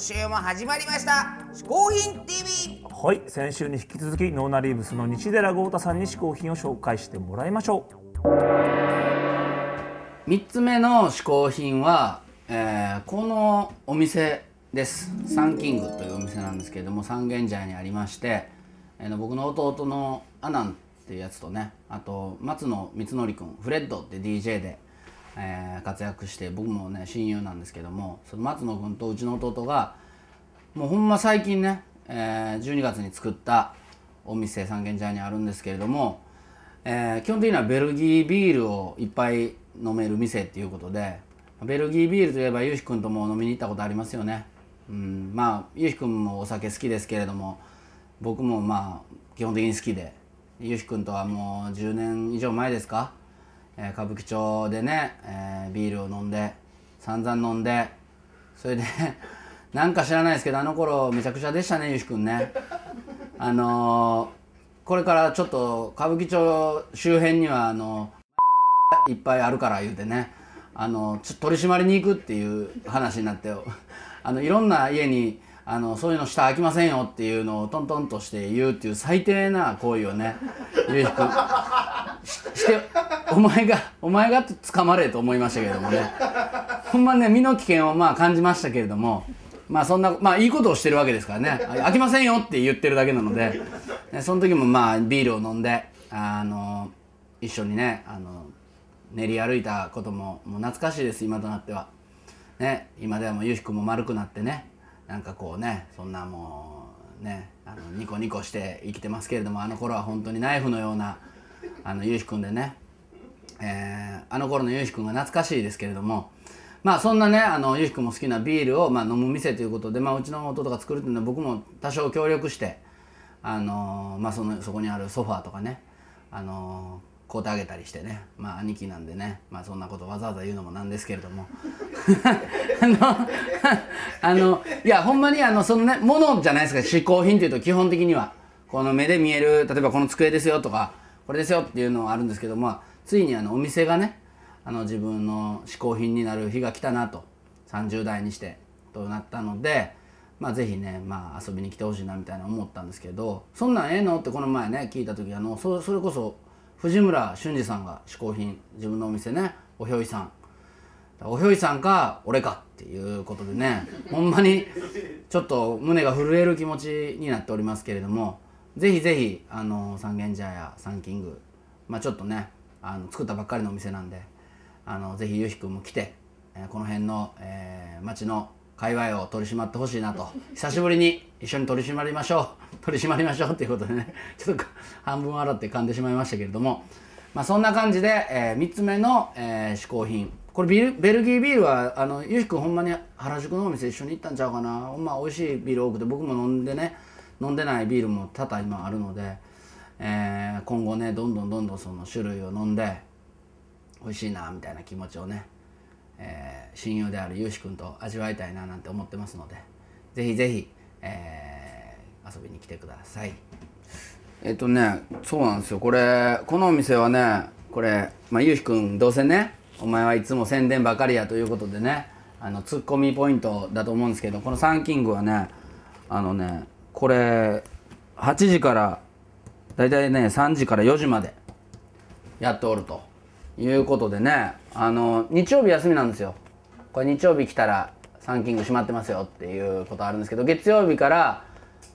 週も始まりました「嗜好品 TV はい先週に引き続きノーナリーブスの西寺豪太さんに嗜好品を紹介してもらいましょう。3つ目の嗜好品は、えーこのお店です。サンキングというお店なんですけれども三軒茶屋にありまして、えー僕の弟のアナンっていうやつとねあと松野光則君フレッドって DJ で、えー活躍して僕もね親友なんですけどもその松野君とうちの弟がもうほんま最近ね、えー12月に作ったお店三軒茶屋にあるんですけれども、えー基本的にはベルギービールをいっぱい飲める店っていうことでベルギービールといえばゆうひくんとも飲みに行ったことありますよね、うん、まあゆうひくんもお酒好きですけれども僕もまあ基本的に好きでゆうひくんとはもう10年以上前ですか、え歌舞伎町でね、えビールを飲んで散々飲んでそれで なんか知らないですけどあの頃めちゃくちゃでしたねゆうひくんね。あのーこれからちょっと歌舞伎町周辺にはあのいっぱいあるから言うてね。あのちょ取り締まりに行くっていう話になって あのいろんな家にあのそういうの下開きませんよっていうのをトントンとして言うっていう最低な行為をねゆうひくんしてお前がお前が捕まれと思いましたけれどもね。ほんまね身の危険をまあ感じましたけれどもまあそんなまあいいことをしてるわけですからね。あ開きませんよって言ってるだけなので、ね、その時もまあビールを飲んであの一緒にねあの練り歩いたことももう懐かしいです今となっては。ね今ではもうゆうひくんも丸くなってねなんかこうねそんなもうねあのニコニコして生きてますけれどもあの頃は本当にナイフのようなあのゆうひくんでね。えーあの頃のゆうひくんが懐かしいですけれども。まあそんなねあのゆうひくんも好きなビールを、まあ、飲む店ということで、まあ、うちの弟が作るっていうのは僕も多少協力して、あのーまあ、そのそこにあるソファーとかね、あのー買うてあげたりしてね。まあ兄貴なんでね、まあ、そんなことわざわざ言うのもなんですけれども。あの あのいやほんまにあのそのねものじゃないですか嗜好品っていうと基本的には。この目で見える例えばこの机ですよとかこれですよっていうのはあるんですけどまあついにあのお店がねあの自分の嗜好品になる日が来たなと30代にしてとなったのでまあぜひね、まあ、遊びに来てほしいなみたいな思ったんですけどそんなんええのってこの前ね聞いた時あのそそれこそ藤村俊二さんが嗜好品自分のお店ねおひょいさん。おひょいさんか俺かっていうことでねほんまにちょっと胸が震える気持ちになっておりますけれどもぜひぜひあの三軒茶屋サンキングまあちょっとねあの作ったばっかりのお店なんであのぜひゆうひくんも来て、えーこの辺の、えー町の界隈を取り締まってほしいなと久しぶりに一緒に取り締まりましょう取り締まりましょうっていうことでねちょっと半分笑って噛んでしまいましたけれどもまあそんな感じで、え3つ目の、えー嗜好品。これビルベルギービールはあのゆうひくんほんまに原宿のお店一緒に行ったんちゃうかな。ほんま美味しいビール多くて僕も飲んでね飲んでないビールも多々今あるので、えー今後ねどんどんどんどんその種類を飲んで美味しいなみたいな気持ちをね、えー親友であるゆうしくんと味わいたいななんて思ってますのでぜひぜひ、えー遊びに来てください。えっとねそうなんですよ。これこのお店はねこれ、まあ、ゆうひくんどうせねお前はいつも宣伝ばかりやということでねあのツッコミポイントだと思うんですけどこのサンキングはねあのねこれ8時からだいたいね3時から4時までやっておるということでねあの日曜日休みなんですよ。これ日曜日来たらサンキング閉まってますよっていうことあるんですけど月曜日から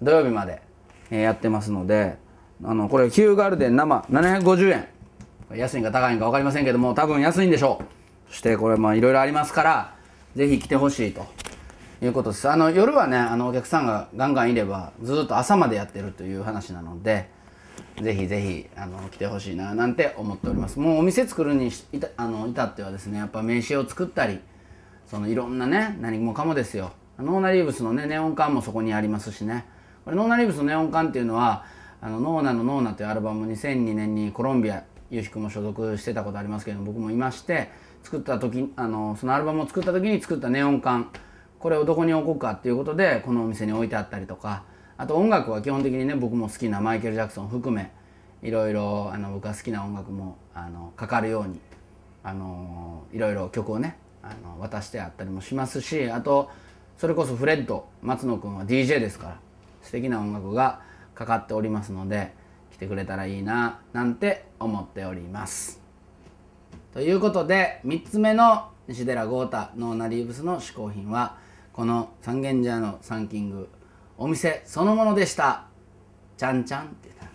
土曜日まで、えやってますのであのこれヒューガルデン生750円。安いんか高いんか分かりませんけども多分安いんでしょう。そしてこれまあいろいろありますからぜひ来てほしいということです。あの夜はねあのお客さんがガンガンいればずっと朝までやってるという話なのでぜひぜひあの来てほしいななんて思っております。もうお店作るにしたあの至ってはですねやっぱ名刺を作ったりそのいろんなね何もかもですよ。ノーナリーブスのねネオン管もそこにありますしね。これノーナリーブスのネオン管っていうのはあのノーナのノーナというアルバム2002年にコロンビアゆうひくも所属してたことありますけど僕もいまして作った時あのそのアルバムを作った時に作ったネオン管これをどこに置こうかっていうことでこのお店に置いてあったりとか。あと音楽は基本的にね僕も好きなマイケル・ジャクソン含めいろいろあの僕が好きな音楽もあのかかるようにあのいろいろ曲をねあの渡してあったりもしますしあとそれこそフレッド松野くんは DJ ですから素敵な音楽がかかっておりますので来てくれたらいいななんて思っております。ということで3つ目の西寺豪太ノーナリーブスの嗜好品はこの三軒茶屋のサンキングお店そのものでした。ちゃんちゃんって言った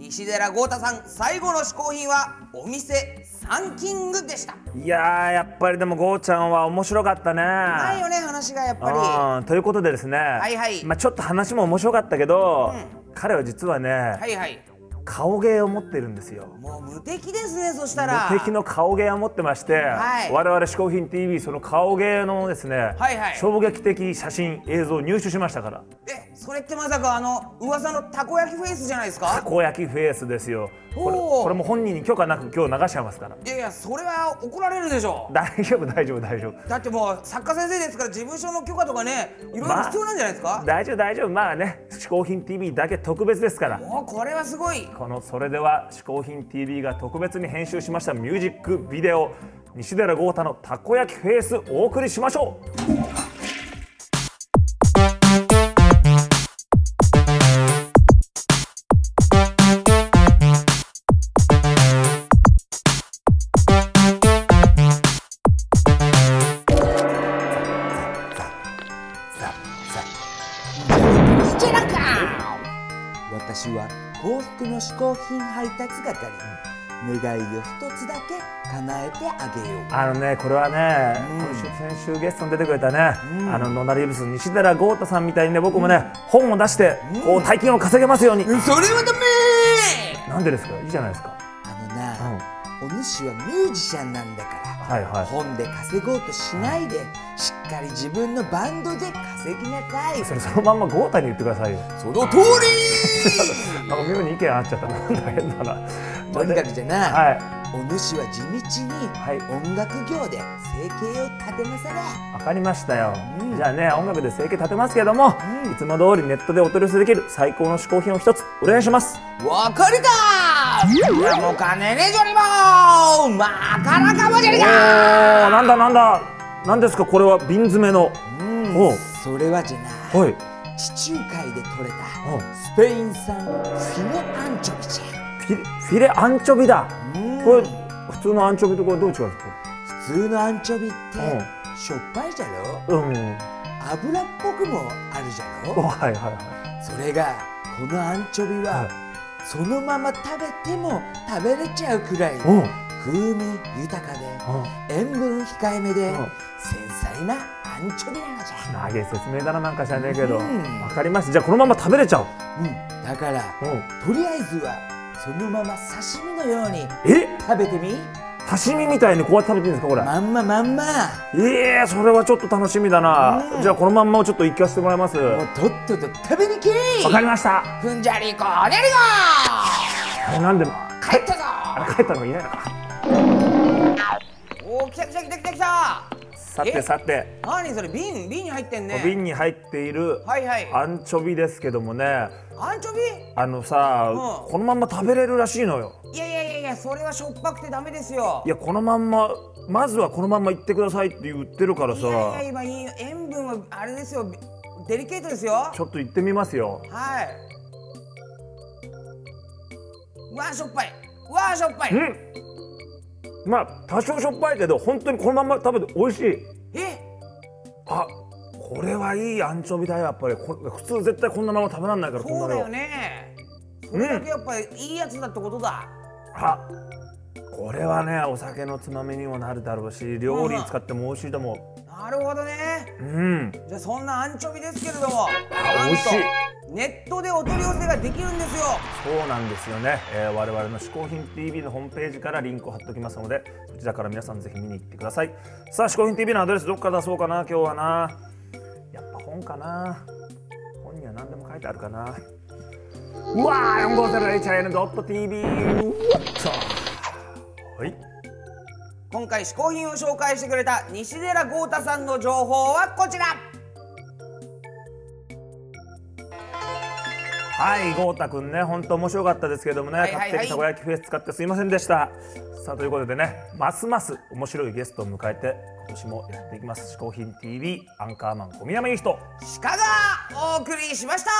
西寺豪太さん最後の嗜好品はお店サンキングでした。いやーやっぱりでもゴーちゃんは面白かったね。ないよね話がやっぱうんということでですね、いはい。まあ、ちょっと話も面白かったけど、彼は実はね、りはいはい顔芸を持ってるんですよ。もう無敵ですねそしたら。無敵の顔芸を持ってまして、はい。我々「嗜好品 TV」その顔芸のですね、はいはい。衝撃的写真映像を入手しましたから。えそれってまさかあの噂のたこ焼きフェイスじゃないですたかこ焼きフェイスですよ。これこれも本人に許可なく今日流しちゃいますから。いやいやそれは怒られるでしょ。大丈夫大丈夫大丈夫。だってもう作家先生ですから事務所の許可とかねいろいろ必要なんじゃないですか、大丈夫大丈夫。まあね「嗜好品 TV」だけ特別ですから。もうこれはすごい。この「それでは嗜好品 TV」が特別に編集しましたミュージックビデオ西寺豪太のたこ焼きフェイスお送りしましょう福の嗜好品配達係。願いを一つだけ叶えてあげよう。あのねこれはね、今週先週ゲストに出てくれたね、あのノナリーブス西寺豪太さんみたいにね僕もね、本を出してこう大金を稼げますように、それはダメなんでですか？いいじゃないですか。あのな、お主はミュージシャンなんだからはいはい。本で稼ごうとしないでしっかり自分のバンドで稼ぎなさい。それそのまんま豪太に言ってくださいよ。その通り！なんか妙に意見合っちゃった。なんだ変だな。とにかくじゃな、はい。お主は地道にはい。音楽業で生計を立てなされわかりましたよ、うん。じゃあね音楽で生計立てますけども、いつも通りネットでお取り寄せできる最高の嗜好品を一つお願いします。わかるかもう金ねじょりもまかなかもじゃりおか。ーなんだなんだ。なんですかこれは瓶詰めの。うんおう。それはじゃなはい。地中海で採れたおスペイン産フィネアンチョビじゃ。フィレアンチョビだ。うん。これ普通のアンチョビとこれどう違うんですか？普通のアンチョビってうん。しょっぱいじゃろ？うん。油っぽくもあるじゃろ？おはいはいはい。それがこのアンチョビは、はいそのまま食べても食べれちゃうくらい風味豊かで塩分控えめでう。ん繊細なアンチョビなのじゃ、長い説明だななんか知らねえけど。わうん。かりましたじゃあこのまま食べれちゃう。うん、だからう。んとりあえずはそのまま刺身のようにえ？食べてみ？刺身みたいにこうやって食べていいんですかこれ？まんままんま。ええそれはちょっと楽しみだな、うん。じゃあこのまんまをちょっと行かせてもらいます。わもうとっとと食べにけい。かりました。ふんじゃりこにゃりえなんで？こ帰ったぞ。あれ帰ったのいないのか。おー来た来た来た来た来た。さてえ？さて。何それ瓶瓶に入ってんね。瓶に入っているはいはい。アンチョビですけどもねアンチョビ？あのさ、うん。このまんま食べれるらしいのよ。いやいやいやいやそれはしょっぱくてダメですよ。いやこのまんままずはこのまんま行ってくださいって言ってるからさ。いやいや今いい塩分はあれですよ。デリケートですよ。ちょっと行ってみますよ。はい。うわーしょっぱい。うわーしょっぱい。うん。まあ多少しょっぱいけど本当にこのまんま食べて美味しいこれはいいアンチョビだよやっぱり。こ普通絶対こんなまま食べられないからそうだよね。それだけやっぱりいいやつだってことだ、あこれはねお酒のつまみにもなるだろうし料理に使っても美味しいと思なるほどね。ううん。じゃあそんなアンチョビですけれども美味しい。ネットでお取り寄せができるんですよ。そうなんですよね、えー我々の嗜好品 TV のホームページからリンクを貼っておきますのでそちらから皆さんぜひ見に行ってください。さあ嗜好品 TV のアドレスどっから出そうかな今日はな本かな。本には何でも書いてあるかな。うわー 450hin.tv はい。今回試行品を紹介してくれた西寺豪太さんの情報はこちら。はい豪太くんね本当面白かったですけどもね、はいはいはい。勝手にたこ焼きフェス使ってすいませんでした。さあということでねますます面白いゲストを迎えて今年もやっていきます「嗜好品 TV」アンカーマン小宮山いい人鹿がお送りしました